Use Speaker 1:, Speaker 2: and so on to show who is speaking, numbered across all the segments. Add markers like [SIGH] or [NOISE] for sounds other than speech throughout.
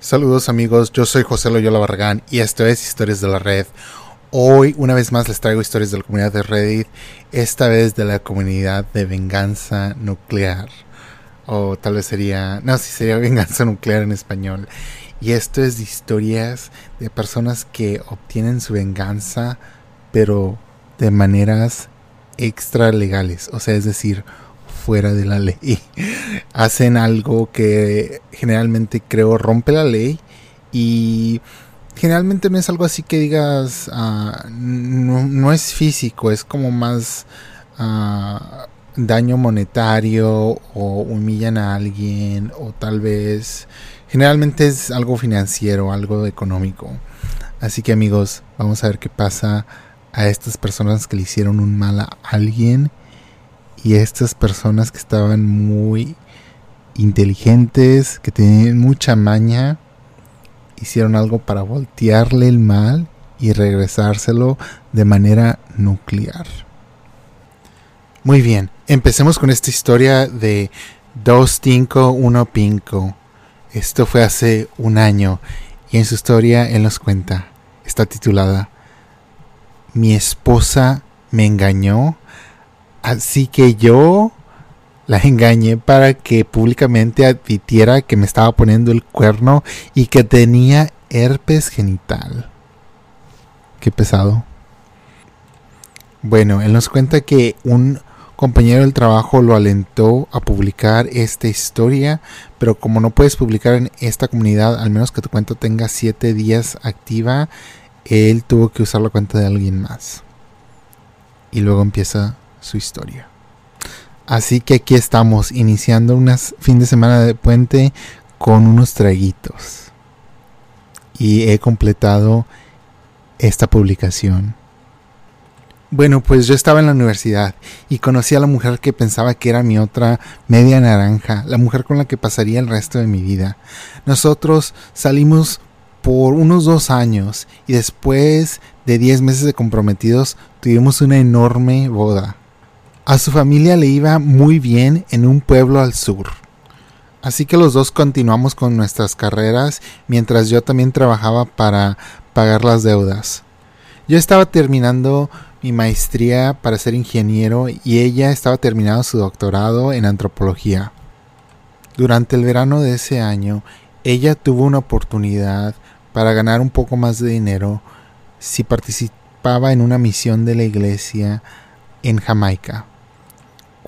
Speaker 1: Saludos amigos, yo soy José Loyola Barragán y esto es Historias de la Red. Hoy una vez más les traigo historias de la comunidad de Reddit, esta vez de la comunidad de venganza nuclear. O tal vez sería, no, si sería [LAUGHS] venganza nuclear en español. Y esto es de historias de personas que obtienen su venganza, pero de maneras extra legales, o sea, es decir, fuera de la [LAUGHS] ley. Hacen algo que generalmente creo rompe la ley y generalmente no es algo así que digas, ah, no, es físico, es como más ah, daño monetario o humillan a alguien o tal vez, generalmente es algo financiero, algo económico. Así que amigos, vamos a ver qué pasa a estas personas que le hicieron un mal a alguien y estas personas que estaban muy inteligentes, que tenían mucha maña, hicieron algo para voltearle el mal y regresárselo de manera nuclear. Muy bien, empecemos con esta historia de Dos Tinko, Uno Pinko. Esto fue hace un año y en su historia él nos cuenta. Está titulada Mi esposa me engañó Así que yo la engañé para que públicamente admitiera que me estaba poniendo el cuerno y que tenía herpes genital. Qué pesado. Bueno, él nos cuenta que un compañero del trabajo lo alentó a publicar esta historia, pero como no puedes publicar en esta comunidad, al menos que tu cuenta tenga 7 días activa, él tuvo que usar la cuenta de alguien más. Y luego empieza su historia. Así que aquí estamos, iniciando un fin de semana de puente con unos traguitos. Y he completado esta publicación. Bueno, pues yo estaba en la universidad y conocí a la mujer que pensaba que era mi otra media naranja, la mujer con la que pasaría el resto de mi vida. Nosotros salimos por unos dos años y después de diez meses de comprometidos tuvimos una enorme boda. A su familia le iba muy bien en un pueblo al sur. Así que los dos continuamos con nuestras carreras mientras yo también trabajaba para pagar las deudas. Yo estaba terminando mi maestría para ser ingeniero y ella estaba terminando su doctorado en antropología. Durante el verano de ese año, ella tuvo una oportunidad para ganar un poco más de dinero si participaba en una misión de la iglesia en Jamaica.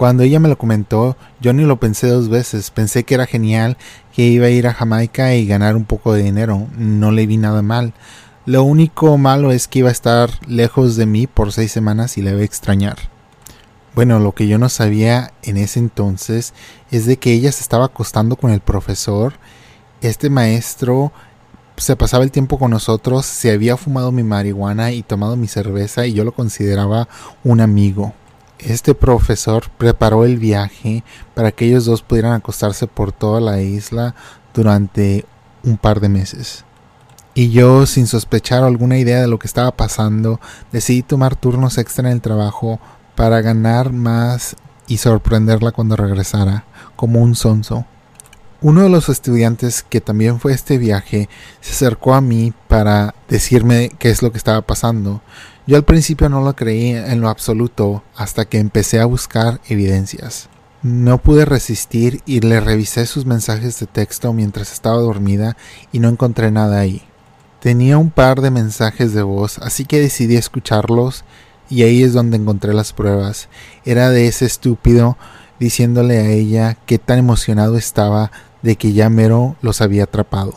Speaker 1: Cuando ella me lo comentó, yo ni lo pensé dos veces. Pensé que era genial, que iba a ir a Jamaica y ganar un poco de dinero. No le vi nada mal. Lo único malo es que iba a estar lejos de mí por seis semanas y le iba a extrañar. Bueno, lo que yo no sabía en ese entonces es de que ella se estaba acostando con el profesor. Este maestro se pasaba el tiempo con nosotros, se había fumado mi marihuana y tomado mi cerveza y yo lo consideraba un amigo. Este profesor preparó el viaje para que ellos dos pudieran acostarse por toda la isla durante un par de meses. Y yo, sin sospechar alguna idea de lo que estaba pasando, decidí tomar turnos extra en el trabajo para ganar más y sorprenderla cuando regresara, como un sonso. Uno de los estudiantes que también fue a este viaje se acercó a mí para decirme qué es lo que estaba pasando. Yo al principio no lo creí en lo absoluto hasta que empecé a buscar evidencias. No pude resistir y le revisé sus mensajes de texto mientras estaba dormida y no encontré nada ahí. Tenía un par de mensajes de voz, así que decidí escucharlos y ahí es donde encontré las pruebas. Era de ese estúpido diciéndole a ella qué tan emocionado estaba de que ya mero los había atrapado.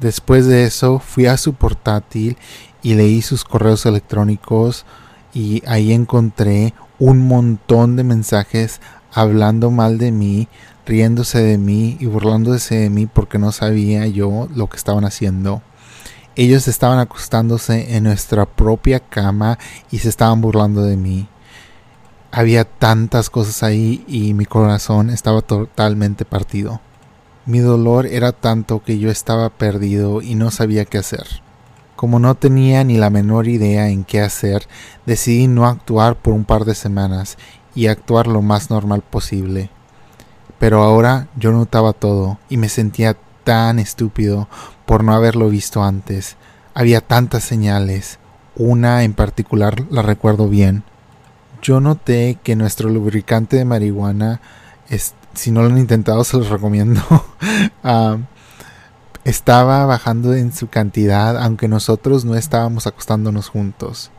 Speaker 1: Después de eso fui a su portátil y leí sus correos electrónicos y ahí encontré un montón de mensajes hablando mal de mí, riéndose de mí y burlándose de mí porque no sabía yo lo que estaban haciendo. Ellos estaban acostándose en nuestra propia cama y se estaban burlando de mí. Había tantas cosas ahí y mi corazón estaba totalmente partido. Mi dolor era tanto que yo estaba perdido y no sabía qué hacer. Como no tenía ni la menor idea en qué hacer, decidí no actuar por un par de semanas y actuar lo más normal posible. Pero ahora yo notaba todo y me sentía tan estúpido por no haberlo visto antes. Había tantas señales. Una en particular la recuerdo bien. Yo noté que nuestro lubricante de marihuana, si no lo han intentado se los recomiendo, [LAUGHS] ah, estaba bajando en su cantidad aunque nosotros no estábamos acostándonos juntos.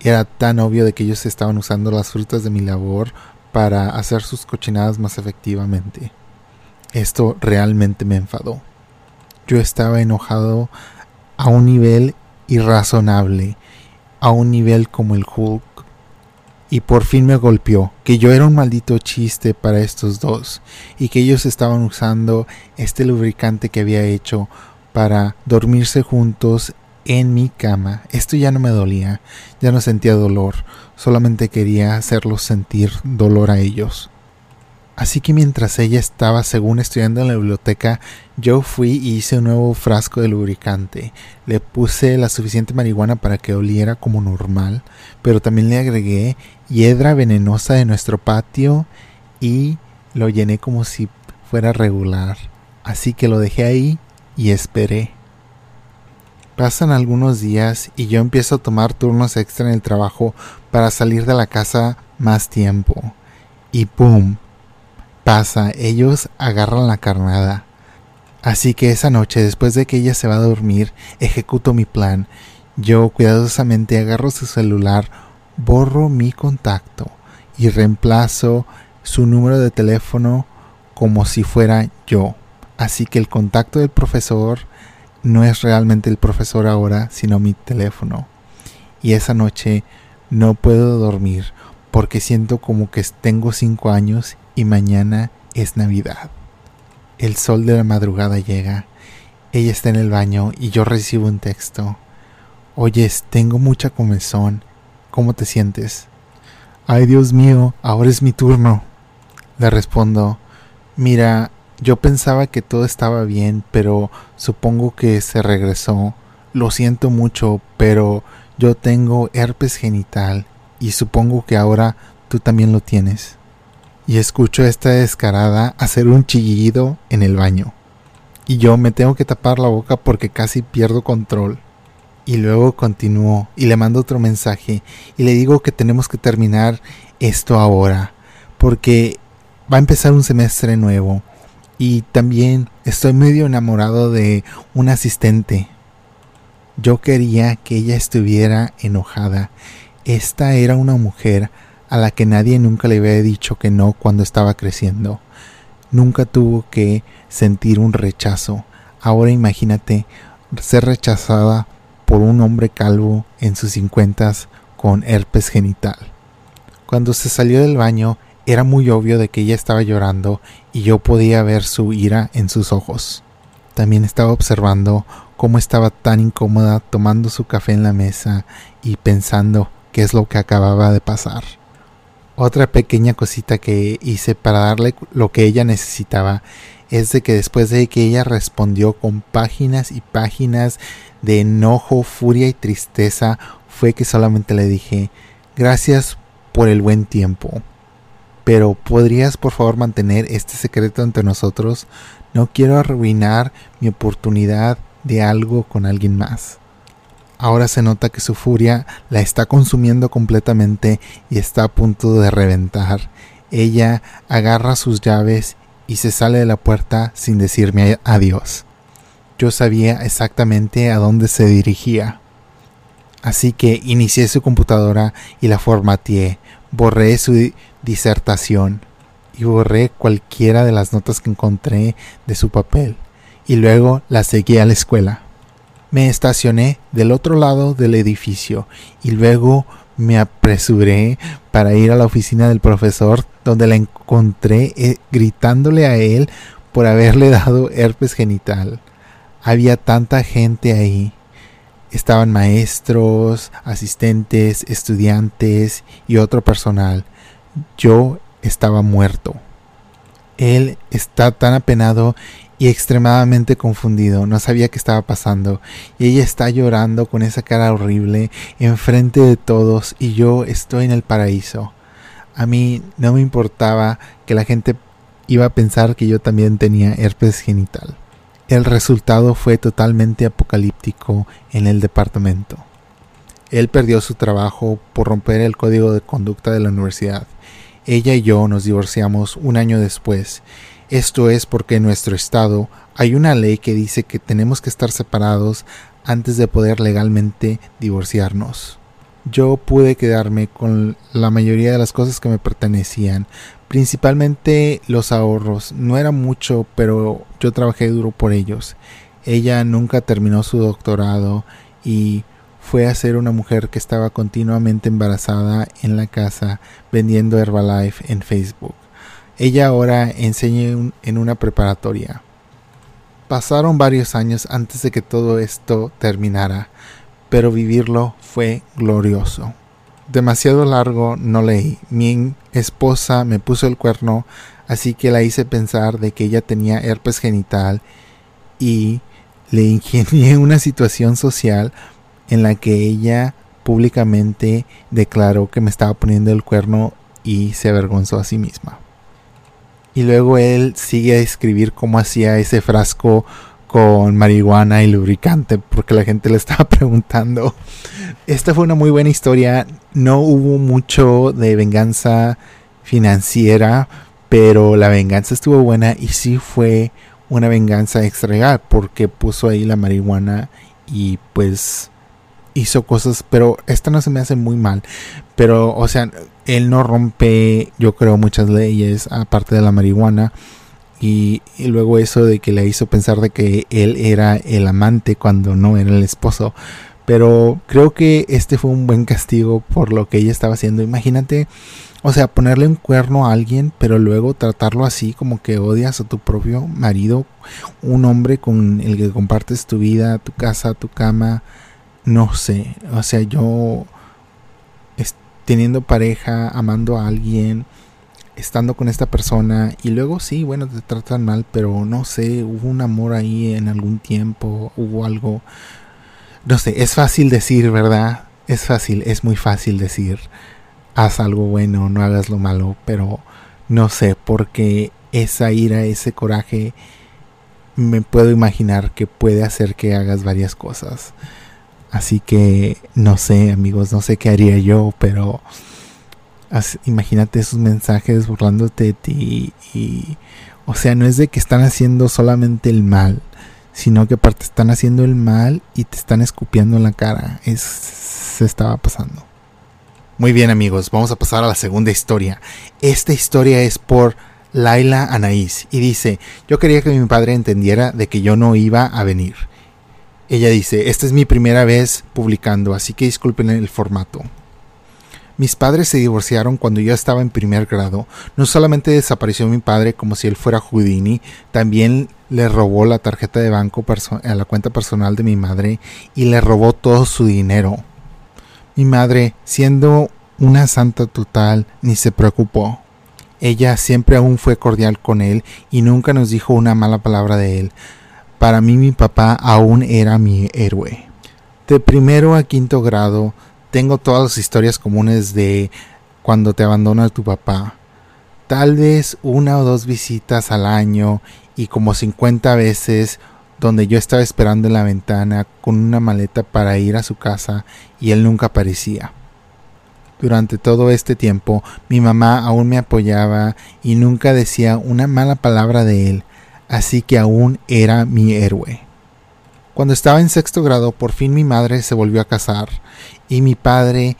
Speaker 1: Era tan obvio de que ellos estaban usando las frutas de mi labor para hacer sus cochinadas más efectivamente. Esto realmente me enfadó. Yo estaba enojado a un nivel irrazonable, a un nivel como el Hulk. Y por fin me golpeó que yo era un maldito chiste para estos dos y que ellos estaban usando este lubricante que había hecho para dormirse juntos en mi cama. Esto ya no me dolía, ya no sentía dolor, solamente quería hacerlos sentir dolor a ellos. Así que mientras ella estaba según estudiando en la biblioteca, yo fui y hice un nuevo frasco de lubricante. Le puse la suficiente marihuana para que oliera como normal, pero también le agregué hiedra venenosa de nuestro patio y lo llené como si fuera regular. Así que lo dejé ahí y esperé. Pasan algunos días y yo empiezo a tomar turnos extra en el trabajo para salir de la casa más tiempo. Y ¡pum! Pasa, ellos agarran la carnada. Así que esa noche, después de que ella se va a dormir, ejecuto mi plan. Yo cuidadosamente agarro su celular, borro mi contacto y reemplazo su número de teléfono como si fuera yo. Así que el contacto del profesor no es realmente el profesor ahora, sino mi teléfono. Y esa noche no puedo dormir porque siento como que tengo cinco años y mañana es Navidad. El sol de la madrugada llega. Ella está en el baño y yo recibo un texto. Oyes, tengo mucha comezón. ¿Cómo te sientes? Ay, Dios mío, ahora es mi turno. Le respondo, mira, yo pensaba que todo estaba bien, pero supongo que se regresó. Lo siento mucho, pero yo tengo herpes genital y supongo que ahora tú también lo tienes. Y escucho a esta descarada hacer un chillido en el baño. Y yo me tengo que tapar la boca porque casi pierdo control. Y luego continúo y le mando otro mensaje y le digo que tenemos que terminar esto ahora porque va a empezar un semestre nuevo y también estoy medio enamorado de un asistente. Yo quería que ella estuviera enojada. Esta era una mujer a la que nadie nunca le había dicho que no cuando estaba creciendo. Nunca tuvo que sentir un rechazo. Ahora imagínate ser rechazada por un hombre calvo en sus cincuentas con herpes genital. Cuando se salió del baño, era muy obvio de que ella estaba llorando y yo podía ver su ira en sus ojos. También estaba observando cómo estaba tan incómoda tomando su café en la mesa y pensando qué es lo que acababa de pasar. Otra pequeña cosita que hice para darle lo que ella necesitaba es de que después de que ella respondió con páginas y páginas de enojo, furia y tristeza, fue que solamente le dije gracias por el buen tiempo pero ¿podrías por favor mantener este secreto entre nosotros? No quiero arruinar mi oportunidad de algo con alguien más. Ahora se nota que su furia la está consumiendo completamente y está a punto de reventar. Ella agarra sus llaves y se sale de la puerta sin decirme adiós. Yo sabía exactamente a dónde se dirigía. Así que inicié su computadora y la formateé. Borré su disertación y borré cualquiera de las notas que encontré de su papel y luego la seguí a la escuela. Me estacioné del otro lado del edificio y luego me apresuré para ir a la oficina del profesor donde la encontré eh, gritándole a él por haberle [LAUGHS] dado herpes genital. Había tanta gente ahí. Estaban maestros, asistentes, estudiantes y otro personal yo estaba muerto. Él está tan apenado y extremadamente confundido, no sabía qué estaba pasando, y ella está llorando con esa cara horrible enfrente de todos y yo estoy en el paraíso. A mí no me importaba que la gente iba a pensar que yo también tenía herpes genital. El resultado fue totalmente apocalíptico en el departamento. Él perdió su trabajo por romper el código de conducta de la universidad. Ella y yo nos divorciamos un año después. Esto es porque en nuestro estado hay una ley que dice que tenemos que estar separados antes de poder legalmente divorciarnos. Yo pude quedarme con la mayoría de las cosas que me pertenecían, principalmente los ahorros. No era mucho, pero yo trabajé duro por ellos. Ella nunca terminó su doctorado y fue a ser una mujer que estaba continuamente embarazada en la casa vendiendo Herbalife en Facebook. Ella ahora enseña en una preparatoria. Pasaron varios años antes de que todo esto terminara, pero vivirlo fue glorioso. Demasiado largo no leí. Mi esposa me puso el cuerno, así que la hice pensar de que ella tenía herpes genital y le ingenié [LAUGHS] una situación social en la que ella públicamente declaró que me estaba poniendo el cuerno y se avergonzó a sí misma. Y luego él sigue a escribir cómo hacía ese frasco con marihuana y lubricante porque la gente le estaba [LAUGHS] preguntando. Esta fue una muy buena historia. No hubo mucho de venganza financiera, pero la venganza estuvo buena y sí fue una venganza extra porque puso ahí la marihuana y pues hizo cosas, pero esta no se me hace muy mal. Pero, o sea, él no rompe, yo creo, muchas leyes, aparte de la marihuana. Y, luego eso de que le hizo pensar de que él era el amante cuando no era el esposo. Pero creo que este fue un buen castigo por lo que ella estaba haciendo. Imagínate, o sea, ponerle un cuerno a alguien, pero luego tratarlo así como que odias a tu propio marido, un hombre con el que compartes tu vida, tu casa, tu cama, no sé, o sea, yo teniendo pareja, amando a alguien, estando con esta persona y luego sí, bueno, te tratan mal, pero no sé, hubo un amor ahí en algún tiempo, hubo algo, no sé, es fácil decir, ¿verdad? Es fácil, es muy fácil decir, haz algo bueno, no hagas lo malo, pero no sé, porque esa ira, ese coraje, me puedo imaginar que puede hacer que hagas varias cosas. Así que no sé, amigos, no sé qué haría yo, pero imagínate esos mensajes burlándote de ti y, o sea, no es de que están haciendo solamente el mal, sino que aparte están haciendo el mal y te están escupiendo en la cara. Es, se estaba pasando. Muy bien amigos, vamos a pasar a la segunda historia. Esta historia es por Laila Anaís y dice, yo quería que mi padre entendiera de que yo no iba a venir. Ella dice, esta es mi primera vez publicando, así que disculpen el formato. Mis padres se divorciaron cuando yo estaba en primer grado. No solamente desapareció mi padre como si él fuera Houdini, también le robó la tarjeta de banco a la cuenta personal de mi madre y le robó todo su dinero. Mi madre, siendo una santa total, ni se preocupó. Ella siempre aún fue cordial con él y nunca nos dijo una mala palabra de él. Para mí mi papá aún era mi héroe. De primero a quinto grado tengo todas las historias comunes de cuando te abandona tu papá. Tal vez una o dos visitas al año y como 50 veces donde yo estaba esperando en la ventana con una maleta para ir a su casa y él nunca aparecía. Durante todo este tiempo mi mamá aún me apoyaba y nunca decía una mala palabra de él, así que aún era mi héroe. Cuando estaba en sexto grado, por fin mi madre se volvió a casar y mi padre,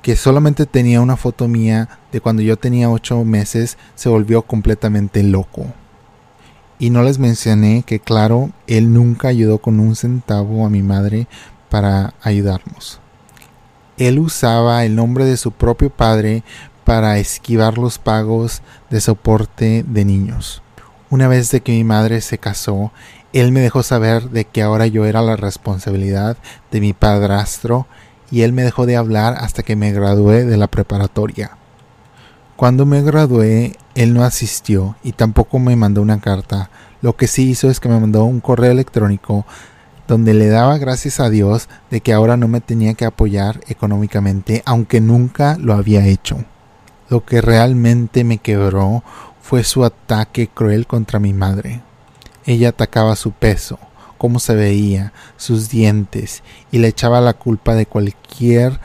Speaker 1: que solamente tenía una foto mía de cuando yo tenía ocho meses, se volvió completamente loco. Y no les mencioné que, claro, él nunca ayudó con un centavo a mi madre para ayudarnos. Él usaba el nombre de su propio padre para esquivar los pagos de soporte de niños. Una vez de que mi madre se casó, él me dejó saber de que ahora yo era la responsabilidad de mi padrastro y él me dejó de hablar hasta que me gradué de la preparatoria. Cuando me gradué, él no asistió y tampoco me mandó una carta. Lo que sí hizo es que me mandó un correo electrónico donde le daba gracias a Dios de que ahora no me tenía que apoyar económicamente, aunque nunca lo había hecho. Lo que realmente me quebró fue su ataque cruel contra mi madre. Ella atacaba su peso, cómo se veía, sus dientes, y le echaba la culpa de cualquier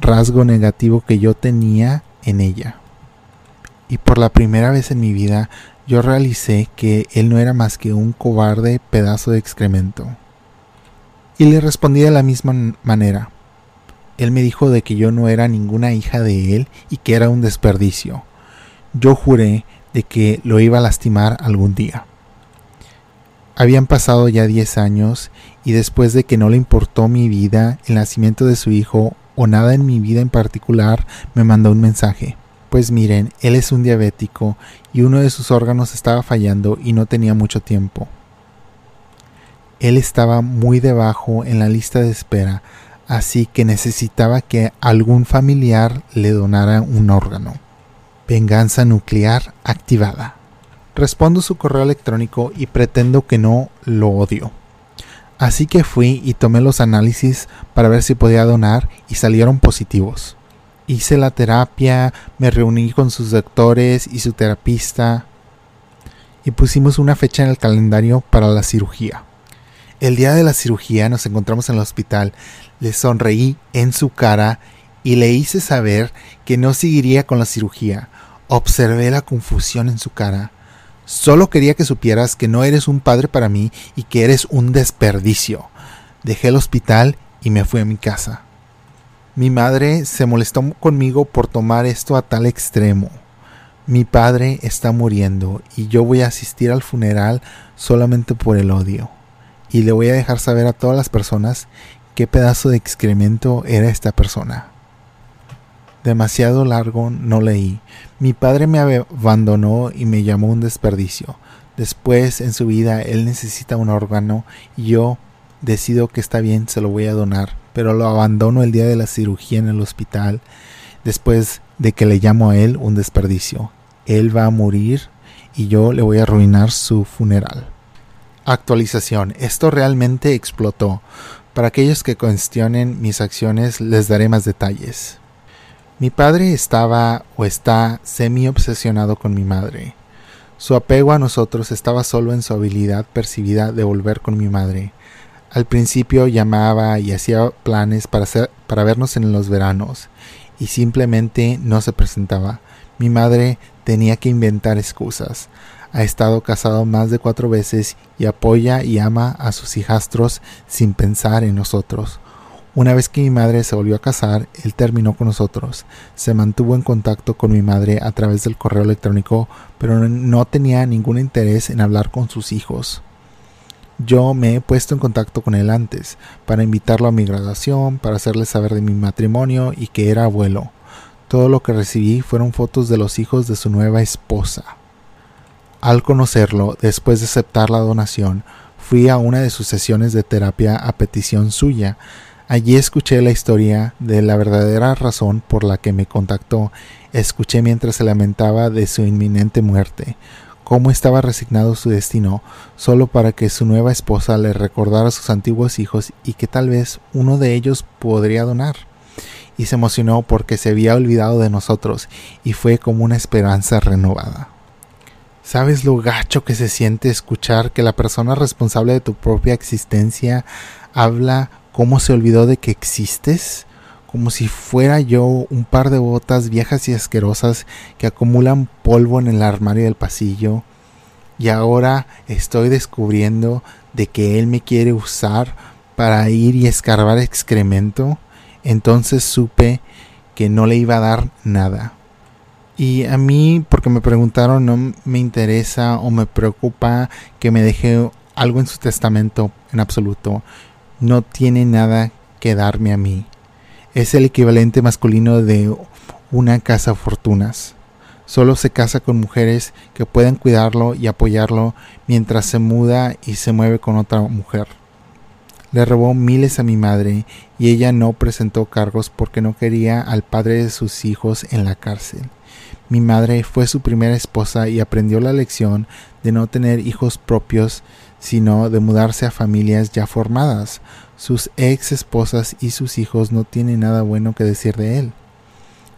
Speaker 1: rasgo negativo que yo tenía en ella. Y por la primera vez en mi vida yo realicé que él no era más que un cobarde pedazo de excremento. Y le respondí de la misma manera. Él me dijo de que yo no era ninguna hija de él y que era un desperdicio. Yo juré de que lo iba a lastimar algún día. Habían pasado ya diez años y después de que no le importó mi vida, el nacimiento de su hijo o nada en mi vida en particular, me mandó un mensaje. Pues miren, él es un diabético y uno de sus órganos estaba fallando y no tenía mucho tiempo. Él estaba muy debajo en la lista de espera, así que necesitaba que algún familiar le donara un órgano. Venganza nuclear activada. Respondo su correo electrónico y pretendo que no lo odio. Así que fui y tomé los análisis para ver si podía donar y salieron positivos. Hice la terapia, me reuní con sus doctores y su terapista y pusimos una fecha en el calendario para la cirugía. El día de la cirugía nos encontramos en el hospital, le sonreí en su cara y le hice saber que no seguiría con la cirugía. Observé la confusión en su cara. Solo quería que supieras que no eres un padre para mí y que eres un desperdicio. Dejé el hospital y me fui a mi casa. Mi madre se molestó conmigo por tomar esto a tal extremo. Mi padre está muriendo y yo voy a asistir al funeral solamente por el odio. Y le voy a dejar saber a todas las personas qué pedazo de excremento era esta persona demasiado largo no leí. Mi padre me abandonó y me llamó un desperdicio. Después en su vida él necesita un órgano y yo decido que está bien, se lo voy a donar, pero lo abandono el día de la cirugía en el hospital después de que le llamo a él un desperdicio. Él va a morir y yo le voy a arruinar su funeral. Actualización. Esto realmente explotó. Para aquellos que cuestionen mis acciones les daré más detalles. Mi padre estaba o está semi obsesionado con mi madre. Su apego a nosotros estaba solo en su habilidad percibida de volver con mi madre. Al principio llamaba y hacía planes para, para vernos en los veranos, y simplemente no se presentaba. Mi madre tenía que inventar excusas. Ha estado casado más de cuatro veces y apoya y ama a sus hijastros sin pensar en nosotros. Una vez que mi madre se volvió a casar, él terminó con nosotros. Se mantuvo en contacto con mi madre a través del correo electrónico, pero no tenía ningún interés en hablar con sus hijos. Yo me he puesto en contacto con él antes, para invitarlo a mi graduación, para hacerle saber de mi matrimonio y que era abuelo. Todo lo que recibí fueron fotos de los hijos de su nueva esposa. Al conocerlo, después de aceptar la donación, fui a una de sus sesiones de terapia a petición suya, Allí escuché la historia de la verdadera razón por la que me contactó. Escuché mientras se lamentaba de su inminente muerte, cómo estaba resignado su destino, solo para que su nueva esposa le recordara a sus antiguos hijos y que tal vez uno de ellos podría donar. Y se emocionó porque se había olvidado de nosotros y fue como una esperanza renovada. ¿Sabes lo gacho que se siente escuchar que la persona responsable de tu propia existencia habla cómo se olvidó de que existes, como si fuera yo un par de botas viejas y asquerosas que acumulan polvo en el armario del pasillo, y ahora estoy descubriendo de que él me quiere usar para ir y escarbar excremento, entonces supe que no le iba a dar nada. Y a mí, porque me preguntaron, no me interesa o me preocupa que me deje algo en su testamento en absoluto no tiene nada que darme a mí. Es el equivalente masculino de una casa fortunas. Solo se casa con mujeres que pueden cuidarlo y apoyarlo mientras se muda y se mueve con otra mujer. Le robó miles a mi madre y ella no presentó cargos porque no quería al padre de sus hijos en la cárcel. Mi madre fue su primera esposa y aprendió la lección de no tener hijos propios sino de mudarse a familias ya formadas. Sus ex esposas y sus hijos no tienen nada bueno que decir de él.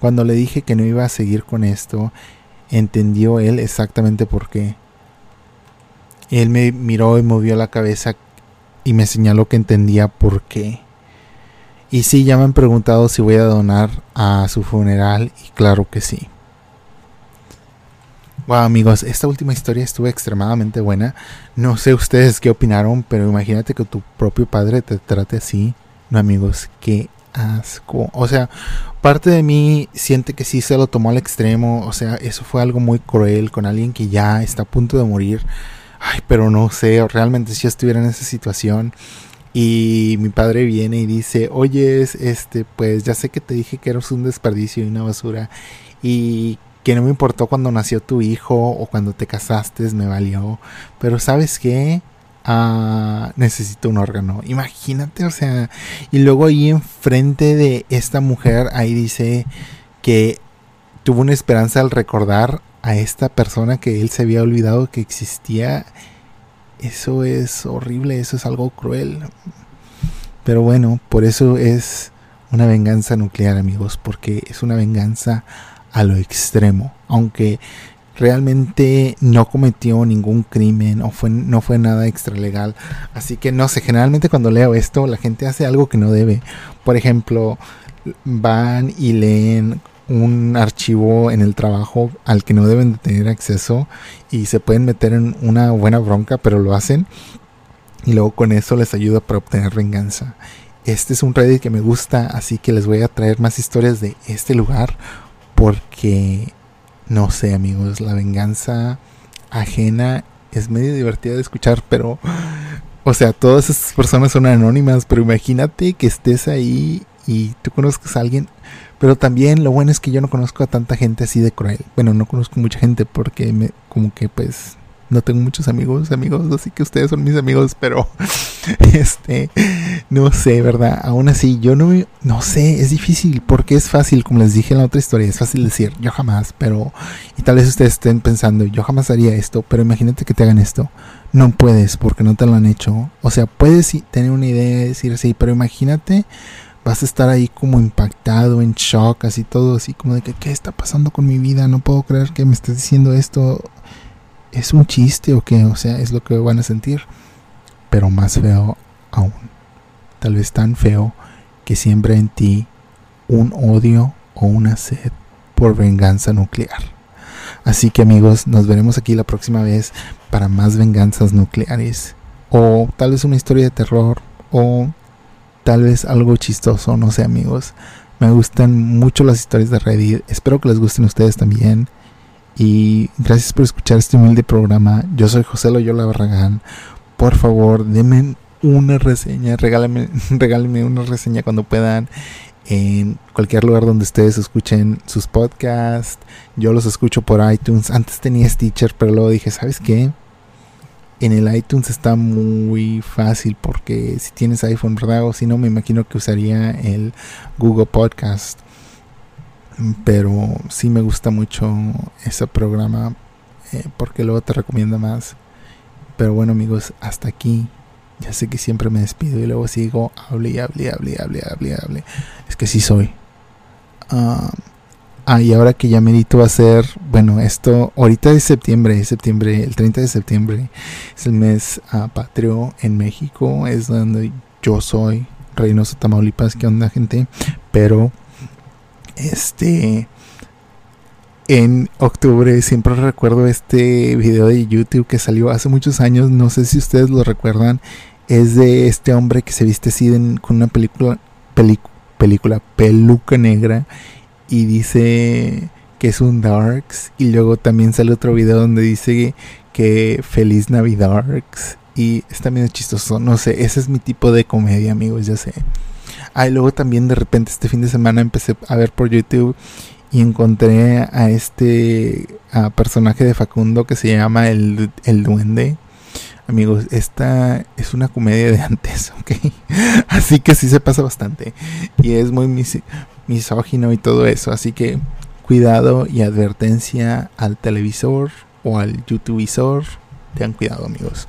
Speaker 1: Cuando le dije que no iba a seguir con esto, entendió él exactamente por qué. Él me miró y movió la cabeza y me señaló que entendía por qué. Y sí, ya me han preguntado si voy a donar a su funeral y claro que sí. Wow, amigos, esta última historia estuvo extremadamente buena. No sé ustedes qué opinaron, pero imagínate que tu propio padre te trate así. No, amigos, qué asco. O sea, parte de mí siente que sí se lo tomó al extremo. O sea, eso fue algo muy cruel con alguien que ya está a punto de morir. Ay, pero no sé, realmente si yo estuviera en esa situación y mi padre viene y dice, oye, este, pues ya sé que te dije que eres un desperdicio y una basura y que no me importó cuando nació tu hijo o cuando te casaste, me valió, pero sabes qué, ah, necesito un órgano. Imagínate, o sea, y luego ahí enfrente de esta mujer, ahí dice que tuvo una esperanza al recordar a esta persona que él se había olvidado que existía. Eso es horrible, eso es algo cruel. Pero bueno, por eso es una venganza nuclear, amigos, porque es una venganza a lo extremo. Aunque realmente no cometió ningún crimen o fue, no fue nada extralegal. Así que no sé, generalmente cuando leo esto la gente hace algo que no debe. Por ejemplo, van y leen un archivo en el trabajo al que no deben de tener acceso y se pueden meter en una buena bronca, pero lo hacen y luego con eso les ayuda para obtener venganza. Este es un Reddit que me gusta, así que les voy a traer más historias de este lugar porque no sé, amigos, la venganza ajena es medio divertida de escuchar, pero o sea, todas estas personas son anónimas, pero imagínate que estés ahí y tú conozcas a alguien pero también lo bueno es que yo no conozco a tanta gente así de cruel. Bueno, no conozco mucha gente porque me, como que pues no tengo muchos amigos, amigos, así que ustedes son mis amigos, pero [LAUGHS] este, no sé, ¿verdad? Aún así, yo no, no sé, es difícil, porque es fácil, como les dije en la otra historia, es fácil decir, yo jamás, pero, y tal vez ustedes estén pensando, yo jamás haría esto, pero imagínate que te hagan esto, no puedes, porque no te lo han hecho, o sea, puedes tener una idea, decir sí, pero imagínate vas a estar ahí como impactado, en shock, así todo, así como de que, ¿qué está pasando con mi vida? No puedo creer que me estés diciendo esto. ¿Es un chiste o qué? O sea, es lo que van a sentir. Pero más feo aún. Tal vez tan feo que siembra en ti un odio o una sed por venganza nuclear. Así que amigos, nos veremos aquí la próxima vez para más venganzas nucleares. O tal vez una historia de terror. O tal vez algo chistoso, no sé amigos. Me gustan mucho las historias de Reddit. Espero que les gusten ustedes también. Y gracias por escuchar este humilde programa. Yo soy José Loyola Barragán. Por favor, denme una reseña. Regálenme, [LAUGHS] regálenme una reseña cuando puedan. En cualquier lugar donde ustedes escuchen sus podcasts. Yo los escucho por iTunes. Antes tenía Stitcher, pero luego dije, ¿sabes qué? en el iTunes está muy fácil porque si tienes iPhone, ¿verdad? O si no, me imagino que usaría el Google Podcast. Pero sí me gusta mucho ese programa eh, porque luego te recomienda más. Pero bueno amigos, hasta aquí. Ya sé que siempre me despido y luego sigo, hable y hable, hable, hable, hable, hable. Es que sí soy. Ah... Ah, y ahora que ya medito va a ser, bueno, esto ahorita es septiembre, septiembre, el 30 de septiembre es el mes uh, patrio en México, es donde yo soy, Reynoso Tamaulipas, ¿qué onda gente? Pero, este, en octubre siempre recuerdo este video de YouTube que salió hace muchos años, no sé si ustedes lo recuerdan, es de este hombre que se viste así con una película, película, peluca negra y dice que es un Darks y luego también sale otro video donde dice que feliz Navidarks y está medio chistoso, no sé, ese es mi tipo de comedia, amigos, ya sé. Ah, y luego también de repente este fin de semana empecé a ver por YouTube y encontré a este personaje de Facundo que se llama el, el Duende. Amigos, esta es una comedia de antes, [LAUGHS] ¿ok? Así que sí se pasa bastante. Y es muy, misógino y todo eso. Así que cuidado y advertencia al televisor o al YouTubevisor. Tengan cuidado, amigos.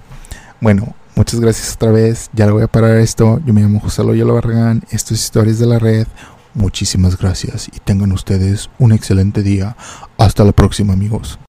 Speaker 1: Bueno, muchas gracias otra vez. Ya lo voy a parar esto. Yo me llamo José Loyola Barragán. Esto es Historias de la Red. Muchísimas gracias y tengan ustedes un excelente día. Hasta la próxima, amigos.